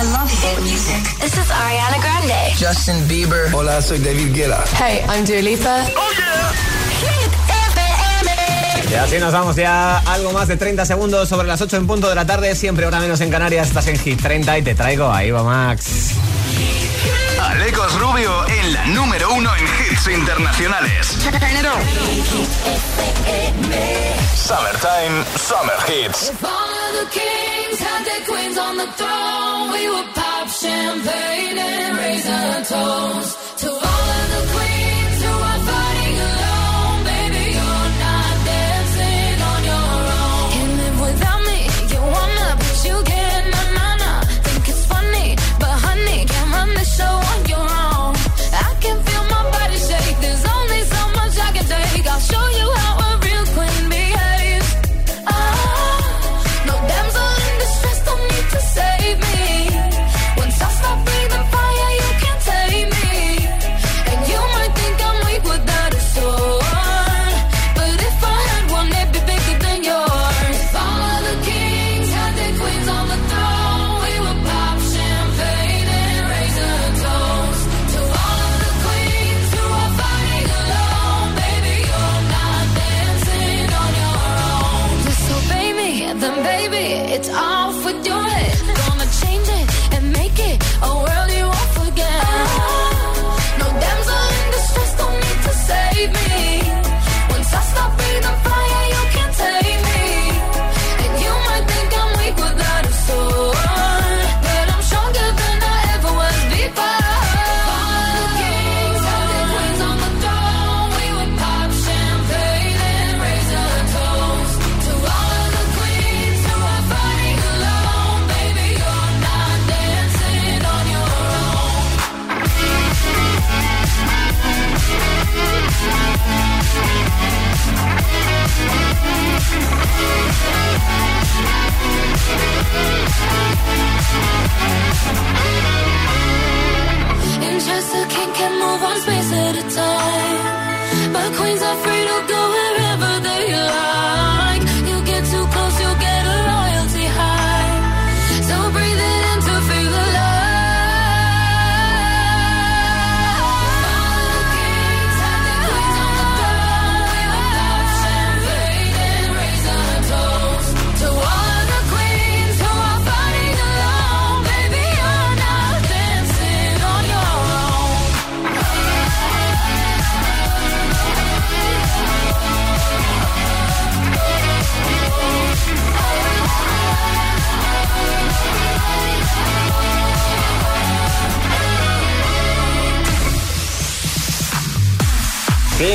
I love hit music. This is Ariana Grande. Justin Bieber. Hola, soy David Guetta. Hey, I'm Dua Lipa. Oh yeah. Hit FM. Y así nos vamos ya algo más de 30 segundos sobre las 8 en punto de la tarde, siempre hora menos en Canarias, estás en Hit 30 y te traigo a Ivo Max. Alecos Rubio en la número uno en hits internacionales. Summertime, Summer Hits. If all of the kings had their queens on the throne, we would pop champagne and raise a toast to all of the queens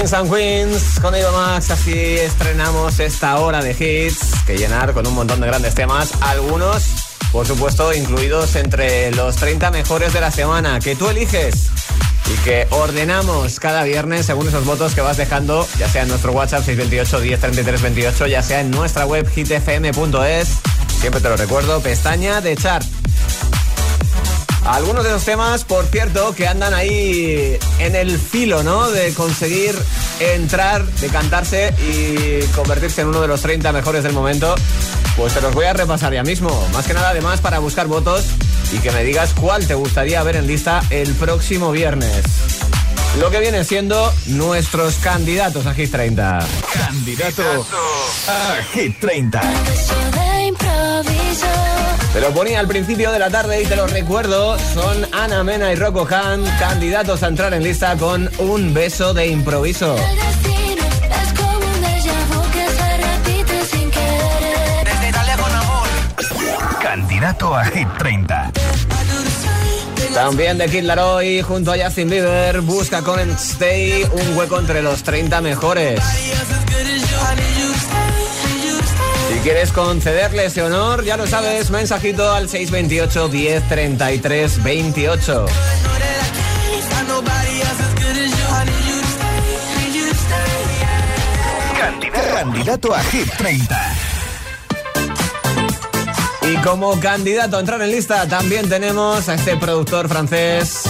Kings and Queens con Ivo Max, así estrenamos esta hora de hits que llenar con un montón de grandes temas, algunos, por supuesto, incluidos entre los 30 mejores de la semana que tú eliges y que ordenamos cada viernes según esos votos que vas dejando, ya sea en nuestro WhatsApp 628 1033 28, ya sea en nuestra web hitfm.es. Siempre te lo recuerdo, pestaña de chart. Algunos de los temas, por cierto, que andan ahí en el filo, ¿no? De conseguir entrar, de cantarse y convertirse en uno de los 30 mejores del momento. Pues te los voy a repasar ya mismo. Más que nada, además, para buscar votos y que me digas cuál te gustaría ver en lista el próximo viernes. Lo que vienen siendo nuestros candidatos a Hit 30. Candidato a Hit 30. Te lo ponía al principio de la tarde y te lo recuerdo. Son Ana Mena y Rocco Han, candidatos a entrar en lista con un beso de improviso. El destino es como un déjà vu que se repite sin querer. Desde Italia con amor. Candidato a Hit 30. También de Kid Laroi junto a Justin Bieber busca con Stay un hueco entre los 30 mejores. Quieres concederle ese honor, ya lo sabes, mensajito al 628 10 33 28. Candidato a Hit 30. Y como candidato a entrar en lista también tenemos a este productor francés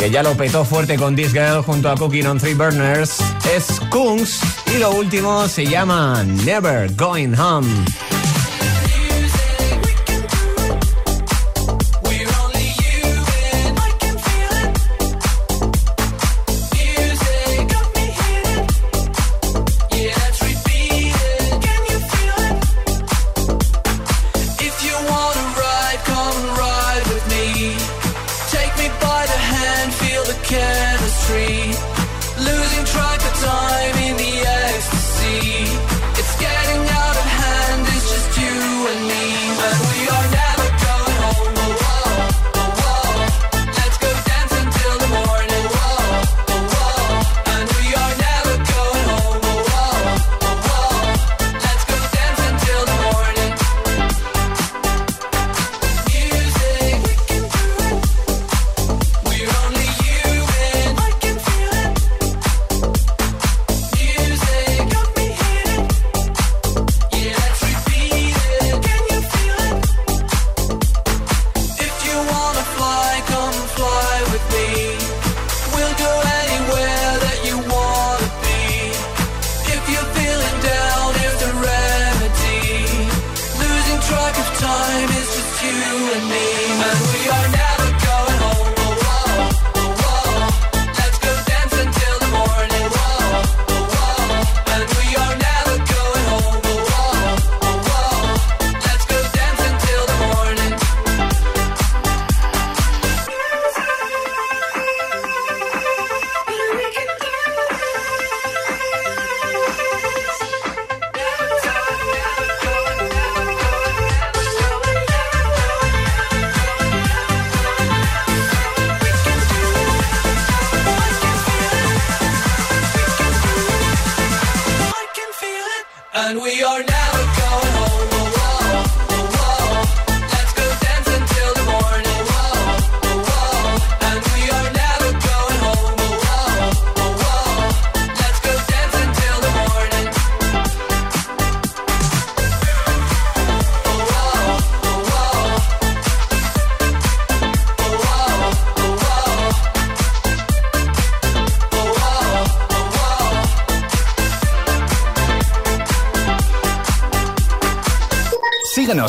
que ya lo petó fuerte con This Girl junto a Cooking on Three Burners. Es Kungs y lo último se llama Never Going Home.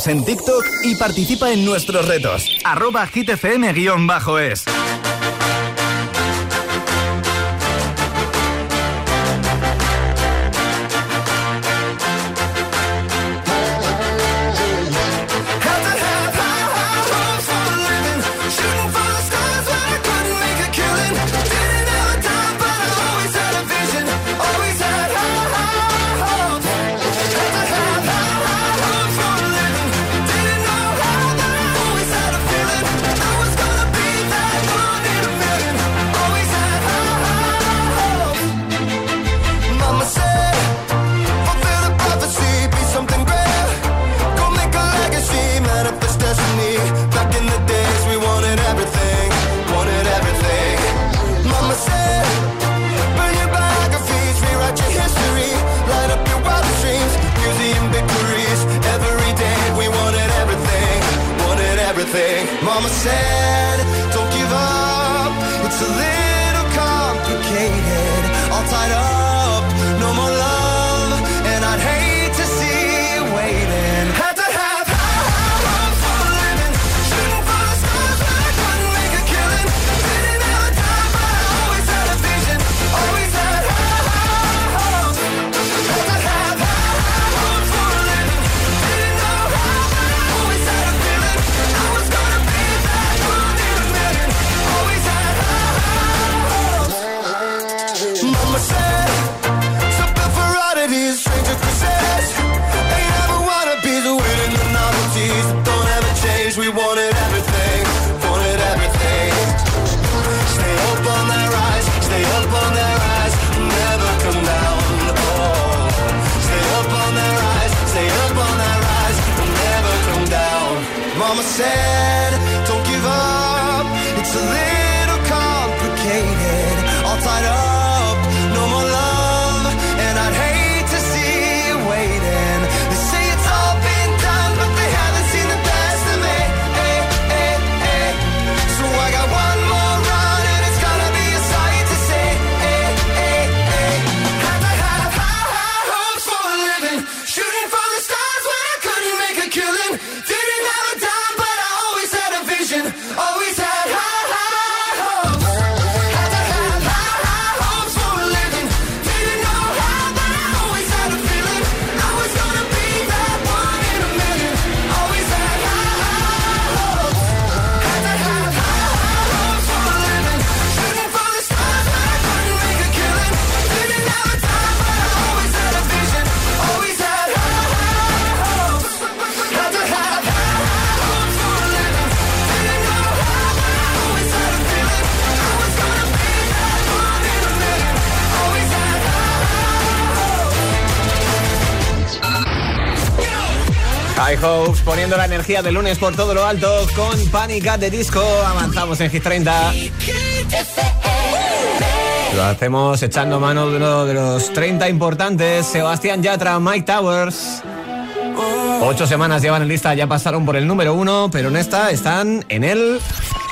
En TikTok y participa en nuestros retos. Arroba hitfm-es. myself. Poniendo la energía del lunes por todo lo alto con Panic de Disco. Avanzamos en Hit 30. Lo hacemos echando mano de uno de los 30 importantes. Sebastián Yatra, Mike Towers. Ocho semanas llevan en lista, ya pasaron por el número uno, pero en esta están en el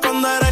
Ser amigo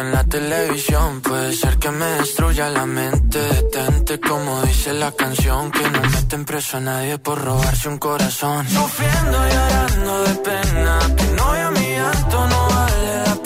en la televisión. Puede ser que me destruya la mente. Detente, como dice la canción. Que no meten preso a nadie por robarse un corazón. Sufriendo y llorando de pena. Que no a mi llanto no vale la pena.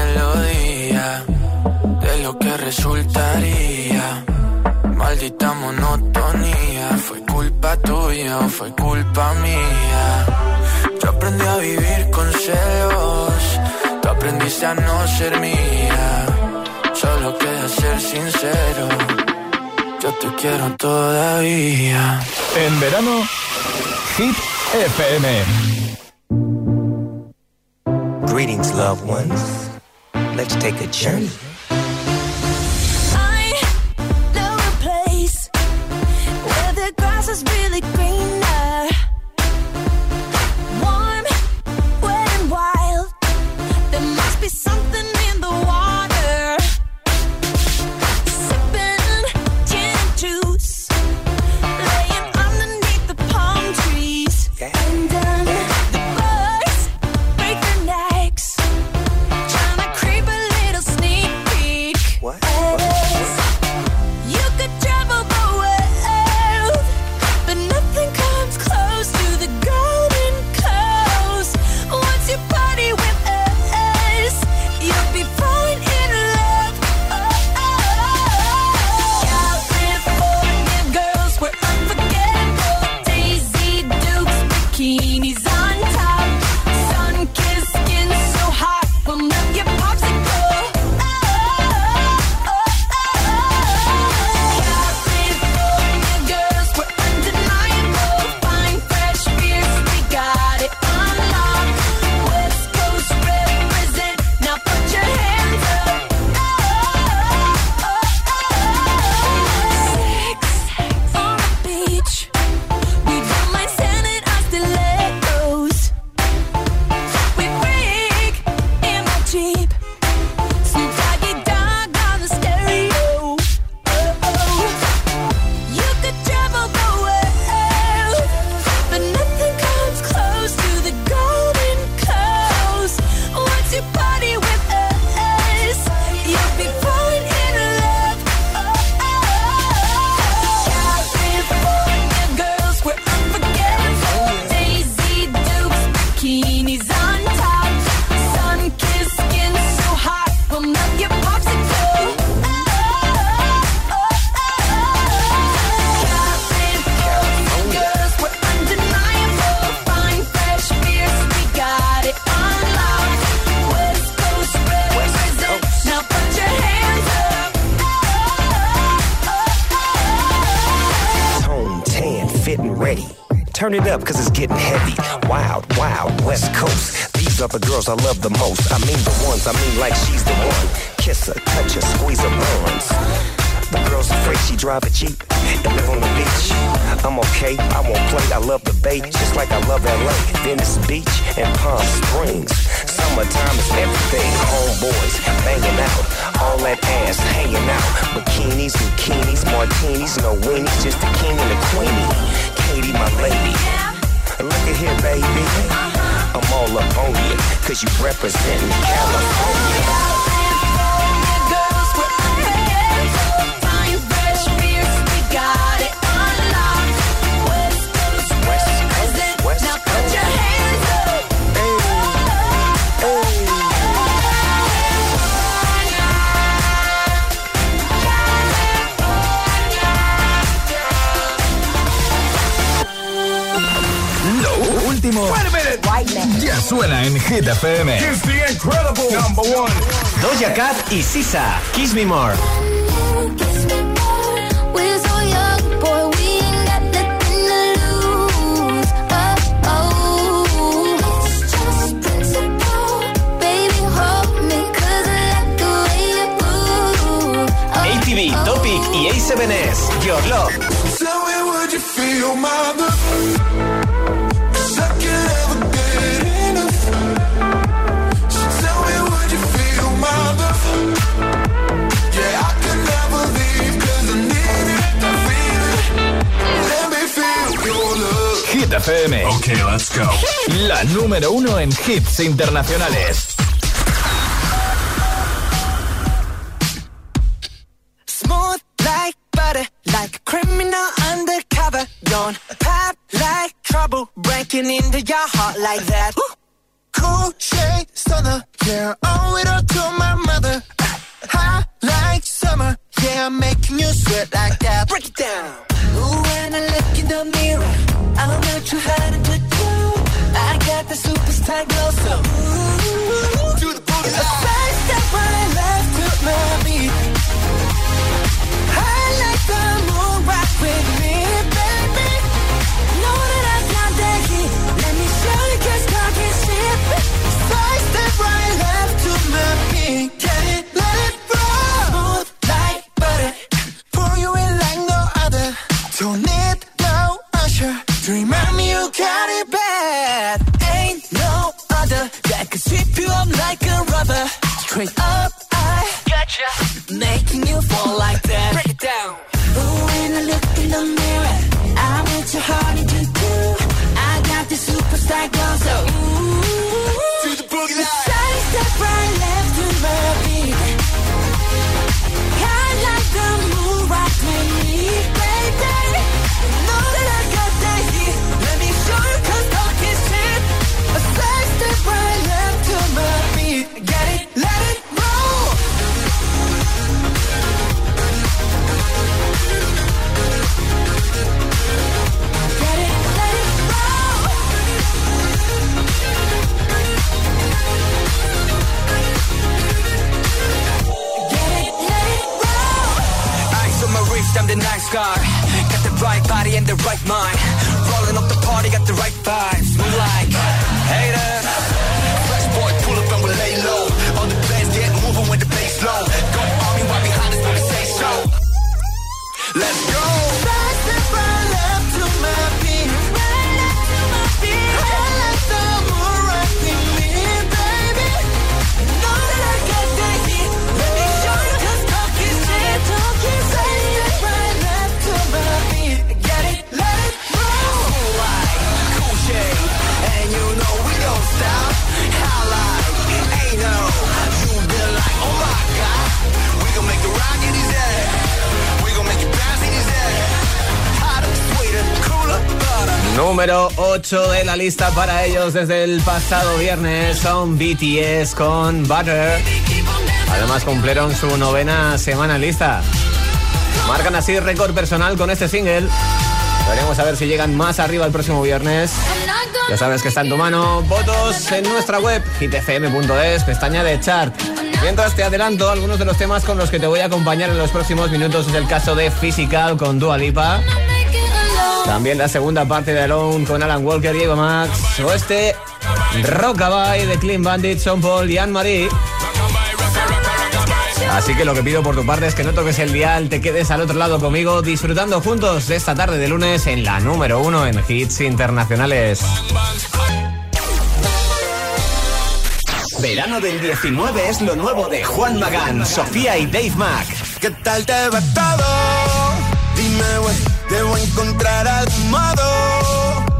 resultaría Maldita monotonía Fue culpa tuya o fue culpa mía yo aprendí a vivir con celos. Tú aprendiste a no ser mía. Solo queda ser sincero. Yo te quiero todavía. En verano, Hit FM. Greetings, loved ones. Let's take a journey. Is really greener. I'm okay, I won't play. I love the bay, just like I love LA. Venice Beach and Palm Springs. Summertime is everything. Homeboys banging out, all that ass hanging out. Bikinis, bikinis, martinis, no weenies, just a king and a queenie. Katie, my lady. Look at here, baby. I'm all up on you, cause you representing California. girls, suena en Hit FM. It's the incredible number one. Doja Cat y Sisa, Kiss Me More. We're so young, boy, we ain't Hit FM. Okay, let's go. La número uno en hits internacionales. Smooth like butter, like a criminal undercover. Don't pop like trouble, breaking into your heart like that. Cool shade stunner, yeah, owe it all to my mother. Hot like summer, yeah, I'm making you sweat like that. Break it down. Ooh, when I look in the mirror, I'm not too hard to do. I got the superstar glow, so ooh, rubber. Straight up, I gotcha. Making you fall like that. The nice guy. Got the right body and the right mind. Rolling up the party, got the right vibes. Move like haters. Fresh boy, pull up and we lay low. All the players get moving when the bass low. Go army right behind us we say so. Let's go. Número 8 de la lista para ellos desde el pasado viernes son BTS con Butter. Además cumplieron su novena semana lista. Marcan así récord personal con este single. Veremos a ver si llegan más arriba el próximo viernes. Ya sabes que está en tu mano. Votos en nuestra web, hitfm.es, pestaña de chart. Mientras te adelanto algunos de los temas con los que te voy a acompañar en los próximos minutos. Es el caso de Physical con Dua Lipa. También la segunda parte de Alone con Alan Walker y Eva Max. O este Rockabye de Clean Bandit, Sean Paul y Anne-Marie. Así que lo que pido por tu parte es que no toques el dial, te quedes al otro lado conmigo disfrutando juntos de esta tarde de lunes en la número uno en hits internacionales. Verano del 19 es lo nuevo de Juan Magán, Sofía y Dave Mack. ¿Qué tal te va todo? Dime, debo encontrar algún modo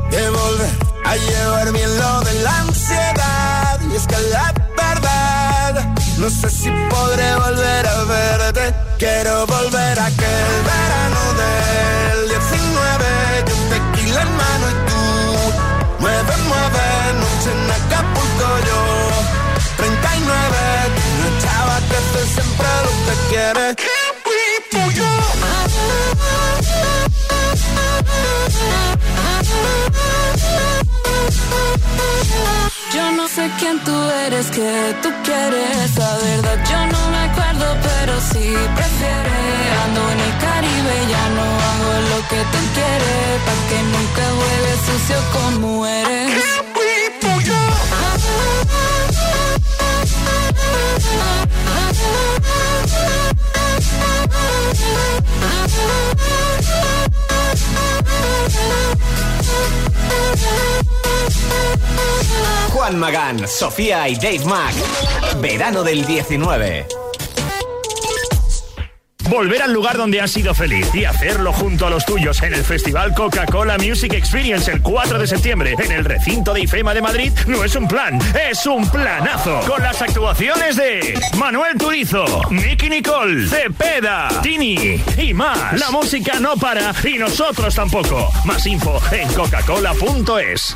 de volver a llevar bien lo de la ansiedad. Y es que la verdad, no sé si podré volver a verte. Quiero volver a aquel verano del 19. Yo tequila en mano y tú, mueve, mueve, noche en Acapulco yo. 39, una chava que siempre lo que quiere. Tú eres, que tú quieres. La verdad, yo no me acuerdo, pero sí prefiere. Ando en el Caribe, ya no hago lo que tú quieres. Pa' que nunca huele sucio como eres. Juan Magán, Sofía y Dave Mack. Verano del 19. Volver al lugar donde has sido feliz y hacerlo junto a los tuyos en el Festival Coca-Cola Music Experience el 4 de septiembre en el recinto de IFEMA de Madrid no es un plan, es un planazo. Con las actuaciones de Manuel Turizo, Nicky Nicole, Cepeda, Tini y más. La música no para y nosotros tampoco. Más info en coca-cola.es.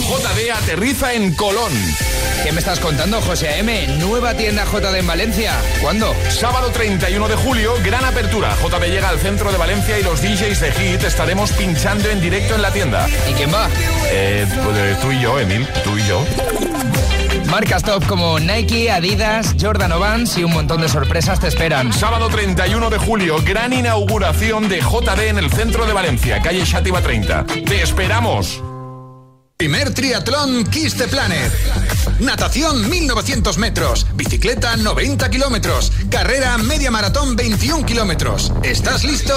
JD aterriza en Colón. ¿Qué me estás contando, José A.M.? ¿Nueva tienda JD en Valencia? ¿Cuándo? Sábado 31 de julio, gran apertura. JD llega al centro de Valencia y los DJs de Hit estaremos pinchando en directo en la tienda. ¿Y quién va? Eh, pues, tú y yo, Emil, tú y yo. Marcas top como Nike, Adidas, Jordan Vans y un montón de sorpresas te esperan. Sábado 31 de julio, gran inauguración de JD en el centro de Valencia, calle Xativa 30. ¡Te esperamos! Primer triatlón Kiss the Planet. Natación 1900 metros. Bicicleta 90 kilómetros. Carrera media maratón 21 kilómetros. ¿Estás listo?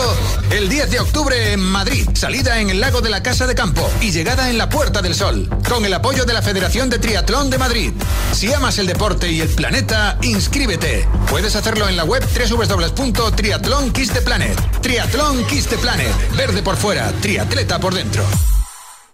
El 10 de octubre en Madrid. Salida en el lago de la Casa de Campo. Y llegada en la Puerta del Sol. Con el apoyo de la Federación de Triatlón de Madrid. Si amas el deporte y el planeta, inscríbete. Puedes hacerlo en la web www.triatlón Kiss the Planet. Triatlón Kiss the Planet. Verde por fuera, triatleta por dentro.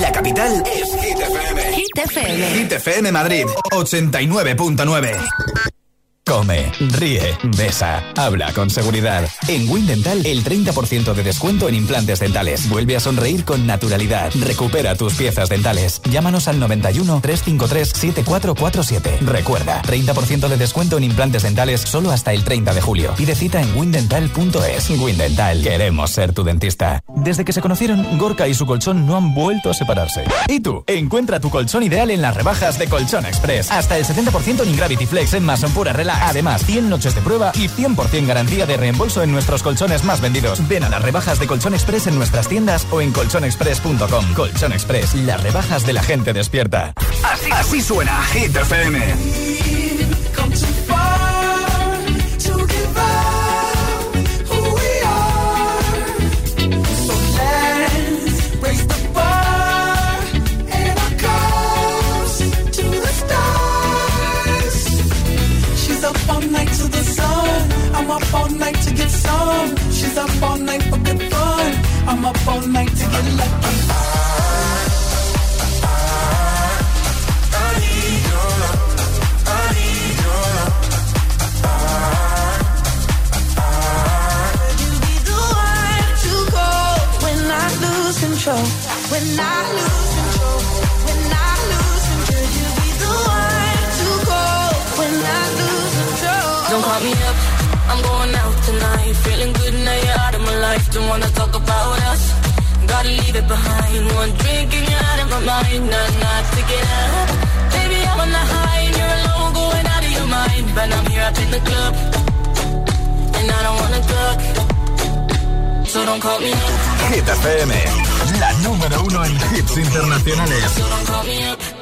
La capital es Hit FM. Hit FM. Hit FM Madrid 89.9. Come, ríe, besa, habla con seguridad. En Windental, el 30% de descuento en implantes dentales. Vuelve a sonreír con naturalidad. Recupera tus piezas dentales. Llámanos al 91 353 7447. Recuerda, 30% de descuento en implantes dentales solo hasta el 30 de julio. Pide cita en windental.es. Windental, queremos ser tu dentista. Desde que se conocieron, Gorka y su colchón no han vuelto a separarse. ¿Y tú? Encuentra tu colchón ideal en las rebajas de Colchón Express. Hasta el 70% en Ingravity Flex en Mason Pura Además, 100 noches de prueba y 100% garantía de reembolso en nuestros colchones más vendidos. Ven a las rebajas de Colchón Express en nuestras tiendas o en colchonexpress.com. Colchón Express, las rebajas de la gente despierta. Así, así suena Hit FM. Up all night to get some. She's up all night for good fun. I'm up all night to get lucky. Control. When I lose control, when I lose control, you be the one to call. When I lose control, Don't call me up. I'm going out tonight. Feeling good now you're out of my life. Don't wanna talk about us. Gotta leave it behind. One drink and you're out of my mind. Not, not to get up. Baby, I'm on the high and you're alone, going out of your mind. But I'm here up in the club. And I don't wanna duck. So don't call me up. Hit FM, la número uno en hits internacionales. So don't call me up.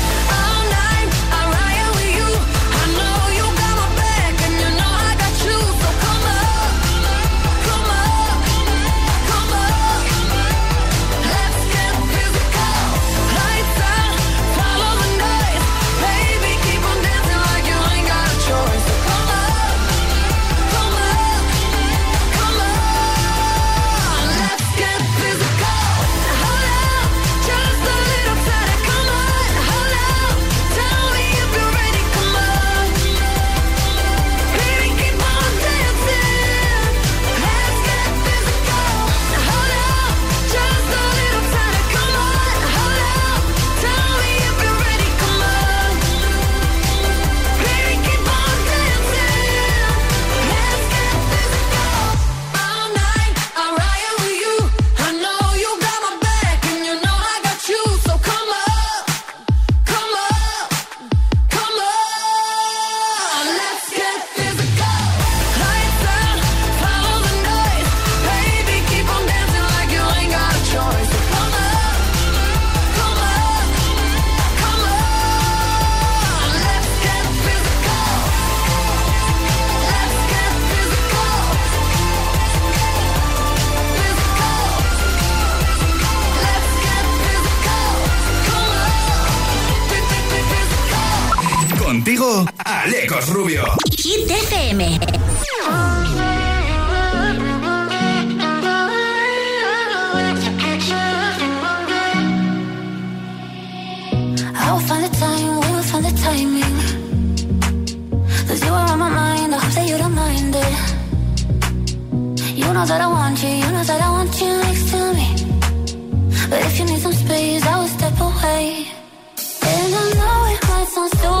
know that I want you, you know that I want you next to me. But if you need some space, I will step away. And I know it might sound stupid.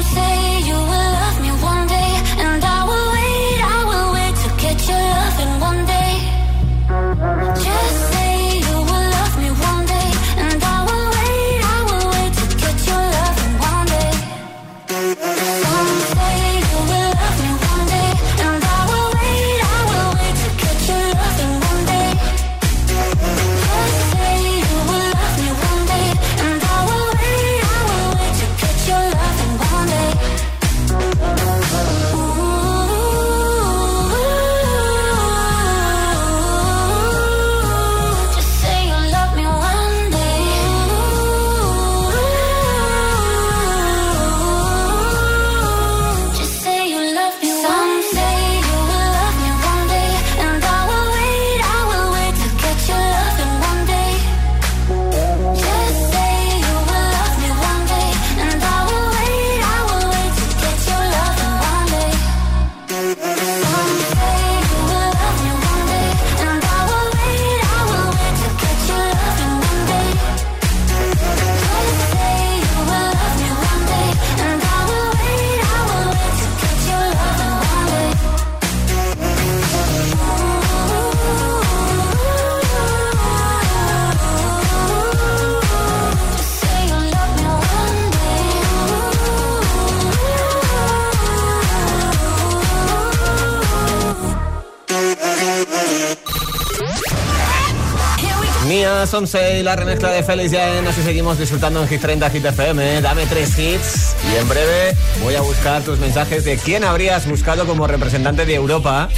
Somse y la remezcla de Félix ya en así seguimos disfrutando en Hit 30 Hit FM. ¿eh? Dame tres hits y en breve voy a buscar tus mensajes de quién habrías buscado como representante de Europa.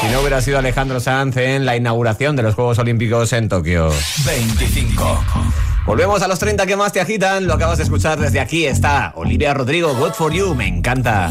Si no hubiera sido Alejandro Sanz en la inauguración de los Juegos Olímpicos en Tokio. 25. Volvemos a los 30 que más te agitan. Lo acabas de escuchar desde aquí. Está Olivia Rodrigo, Good for You. Me encanta.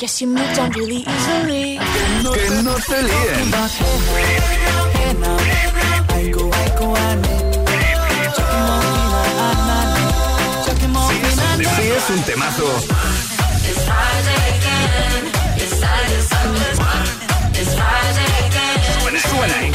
Guess you moved on really easily. Que no te líen. Si es un temazo, suena, en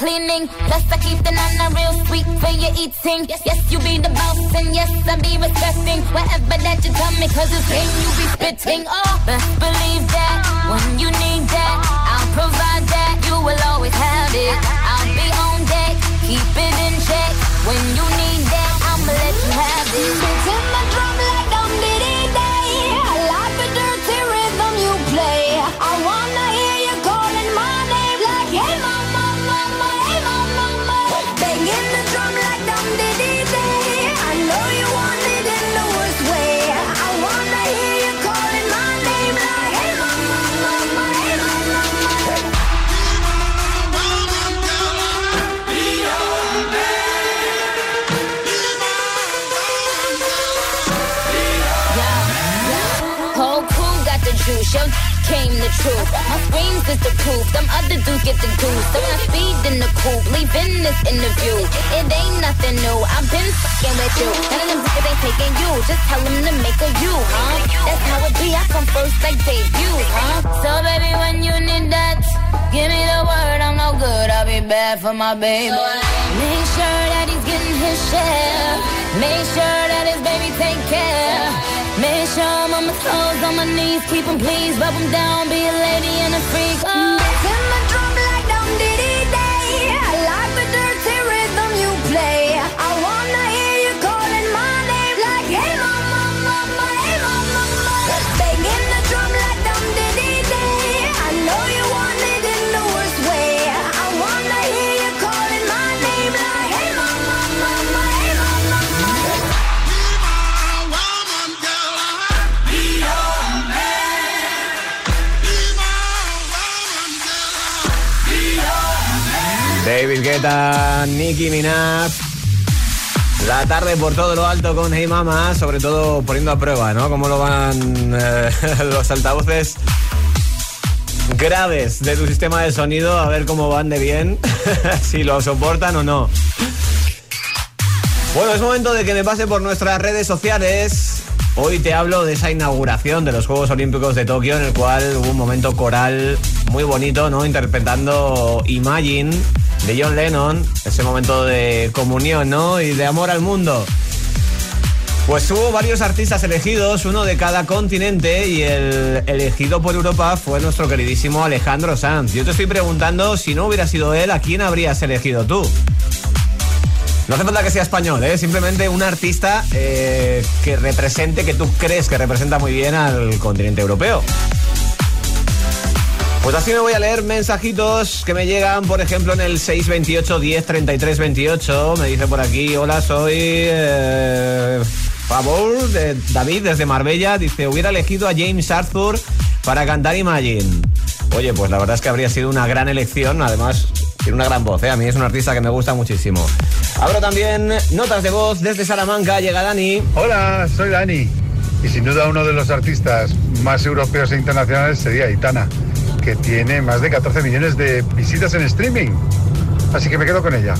cleaning. Plus, I keep the nana real sweet for your eating. Yes, you be the boss, and yes, I be respecting whatever that you tell me, cause it's game you be spitting. Oh, believe that when you need that, I'll provide that. You will always have it. I'll be on deck, keep it in check. When you need that, I'ma let you have it. Beats in the drum like dum the leaving this interview. It ain't nothing new. I've been fucking with you. None of them niggas ain't taking you. Just tell them to make a you, huh? That's how it be. I come first like debut, huh? So baby, when you need that, give me the word. I'm no good. I'll be bad for my baby. Make sure that he's getting his share. Make sure that his baby take care. Make sure I'm on my toes, on my knees, keep 'em please, rub 'em down, be a lady and a freak. Oh. Guetta, Nicki Minaj. La tarde por todo lo alto con Hey Mama, sobre todo poniendo a prueba, ¿no? Cómo lo van eh, los altavoces graves de tu sistema de sonido, a ver cómo van de bien, si lo soportan o no. Bueno, es momento de que me pase por nuestras redes sociales. Hoy te hablo de esa inauguración de los Juegos Olímpicos de Tokio, en el cual hubo un momento coral muy bonito, ¿no? Interpretando Imagine de John Lennon, ese momento de comunión, ¿no? Y de amor al mundo. Pues hubo varios artistas elegidos, uno de cada continente, y el elegido por Europa fue nuestro queridísimo Alejandro Sanz. Yo te estoy preguntando, si no hubiera sido él, ¿a quién habrías elegido tú? No hace falta que sea español, ¿eh? simplemente un artista eh, que represente, que tú crees que representa muy bien al continente europeo. Pues así me voy a leer mensajitos que me llegan, por ejemplo, en el 628 10 33 28. Me dice por aquí, hola, soy eh, favor de David desde Marbella. Dice, hubiera elegido a James Arthur para cantar Imagine. Oye, pues la verdad es que habría sido una gran elección. Además, tiene una gran voz, ¿eh? A mí es un artista que me gusta muchísimo. Abro también notas de voz desde Salamanca. Llega Dani. Hola, soy Dani. Y sin duda uno de los artistas más europeos e internacionales sería Aitana, que tiene más de 14 millones de visitas en streaming. Así que me quedo con ella.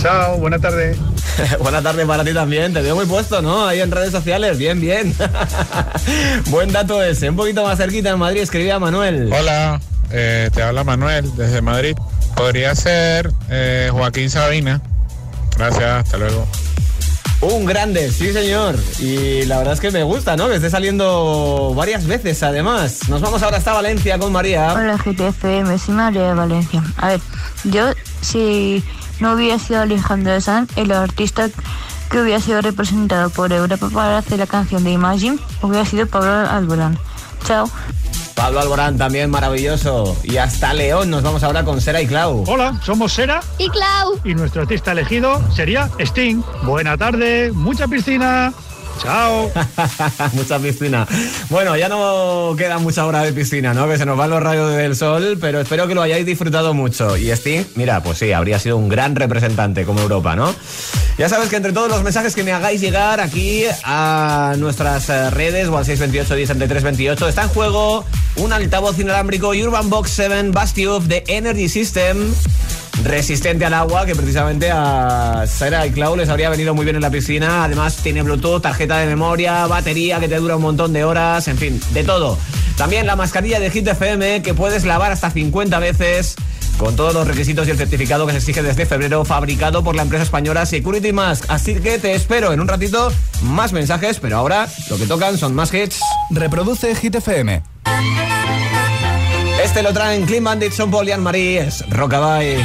Chao, buena tarde. Buena tarde para ti también. Te veo muy puesto, ¿no? Ahí en redes sociales. Bien, bien. Buen dato ese. Un poquito más cerquita en Madrid escribía Manuel. Hola, eh, te habla Manuel desde Madrid. Podría ser eh, Joaquín Sabina. Gracias, hasta luego. Un grande, sí señor. Y la verdad es que me gusta, ¿no? Que esté saliendo varias veces además. Nos vamos ahora hasta Valencia con María. Hola GTFM, soy María de Valencia. A ver, yo si no hubiera sido Alejandro Sanz, el artista que hubiera sido representado por Europa para hacer la canción de Imagine hubiera sido Pablo Alborán. Chao. Pablo Alborán también maravilloso. Y hasta León nos vamos ahora con Sera y Clau. Hola, somos Sera y Clau. y nuestro artista elegido sería Sting. Buena tarde, mucha piscina. Chao. mucha piscina. Bueno, ya no queda mucha hora de piscina, ¿no? Que se nos van los rayos del sol, pero espero que lo hayáis disfrutado mucho. Y Sting, mira, pues sí, habría sido un gran representante como Europa, ¿no? Ya sabes que entre todos los mensajes que me hagáis llegar aquí a nuestras eh, redes o al 628 10 28 está en juego un altavoz inalámbrico Urban Box 7 Bastube de Energy System resistente al agua, que precisamente a Sara y Clau les habría venido muy bien en la piscina. Además, tiene Bluetooth, tarjeta de memoria, batería que te dura un montón de horas, en fin, de todo. También la mascarilla de Hit FM que puedes lavar hasta 50 veces. Con todos los requisitos y el certificado que se exige desde febrero, fabricado por la empresa española Security Mask. Así que te espero en un ratito más mensajes, pero ahora lo que tocan son más hits. Reproduce Hit FM. Este lo traen Clean Bandit, Son Paul y Anne-Marie. Es Rockabye.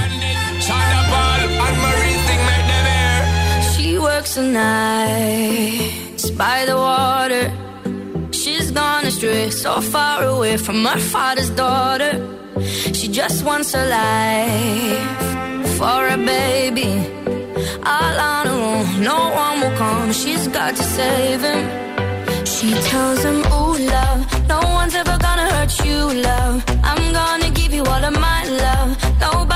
She works the nights by the water. She's gone astray, so far away from her father's daughter. She just wants a life for a baby. All on her own, no one will come. She's got to save him. She tells him, Ooh, love, no one's ever gonna hurt you, love. I'm gonna give you all of my love. Nobody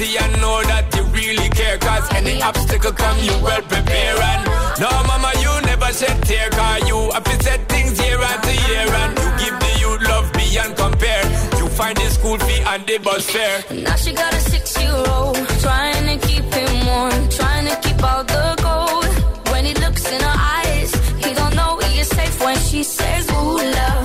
see and know that you really care. Cause any obstacle come, you well prepare. And no, mama, you never shed tear. Cause you have to set things year after year. And you give the youth love beyond compare. You find the school fee and the bus fare. Now she got a six-year-old trying to keep him warm, trying to keep out the cold. When he looks in her eyes, he don't know he is safe when she says, "Ooh, love,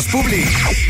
Menos public,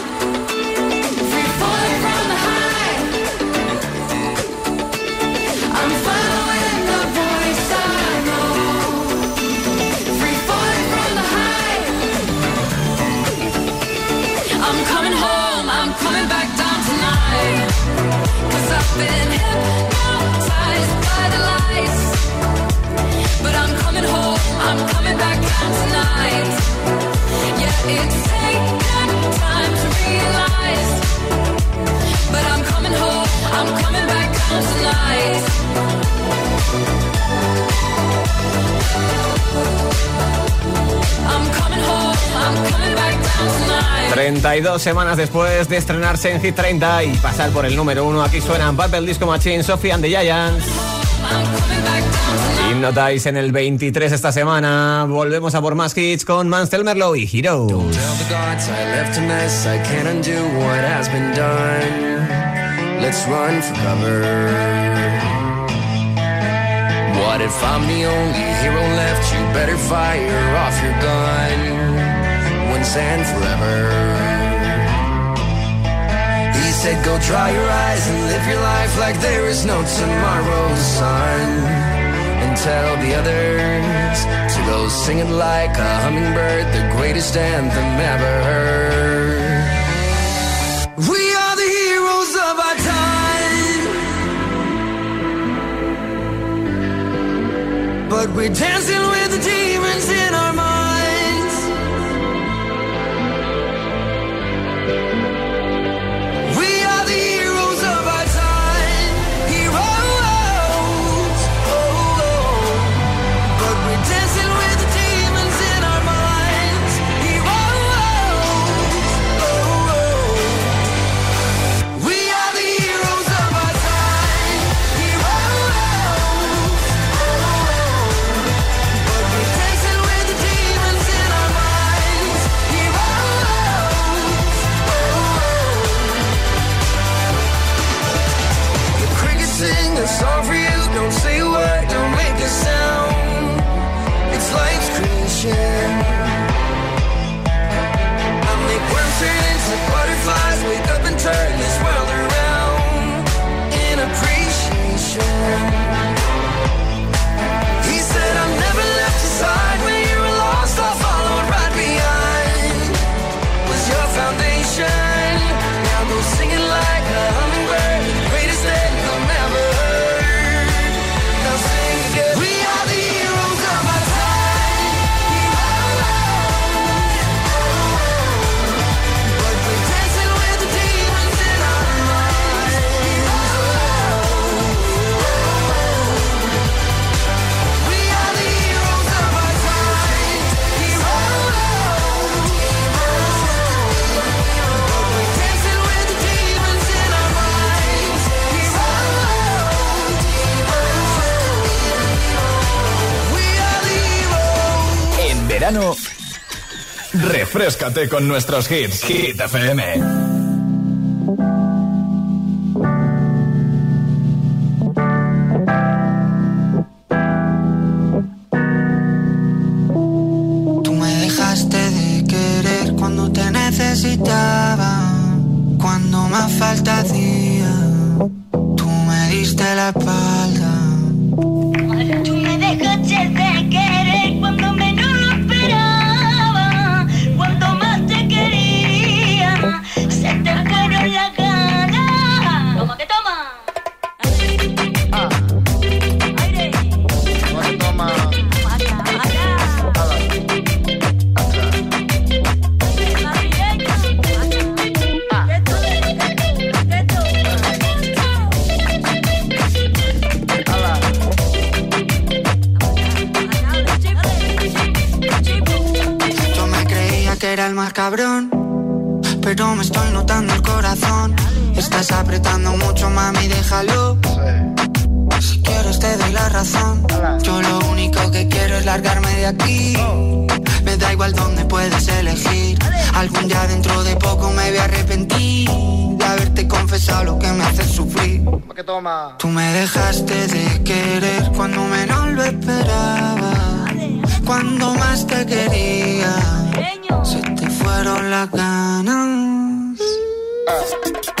32 semanas después de estrenarse en Hit 30 y pasar por el número 1, aquí suenan Battle Disco Machine, Sophie and the Giants. Notáis en el 23 esta semana. Volvemos a por más hits con Mansell Merlo y Hero. Let's run for cover. What if I'm the only hero left? You better fire off your gun once and forever. He said, Go dry your eyes and live your life like there is no tomorrow, sun. and tell the others to those singing like a hummingbird, the greatest anthem ever heard. We are the heroes of our time, but we're dancing with. Refrescate con nuestros hits. Hit FM. Tú me dejaste de querer cuando te necesitaba. Cuando más falta hacía. cuando más te quería. Se te fueron las ganas. Ah.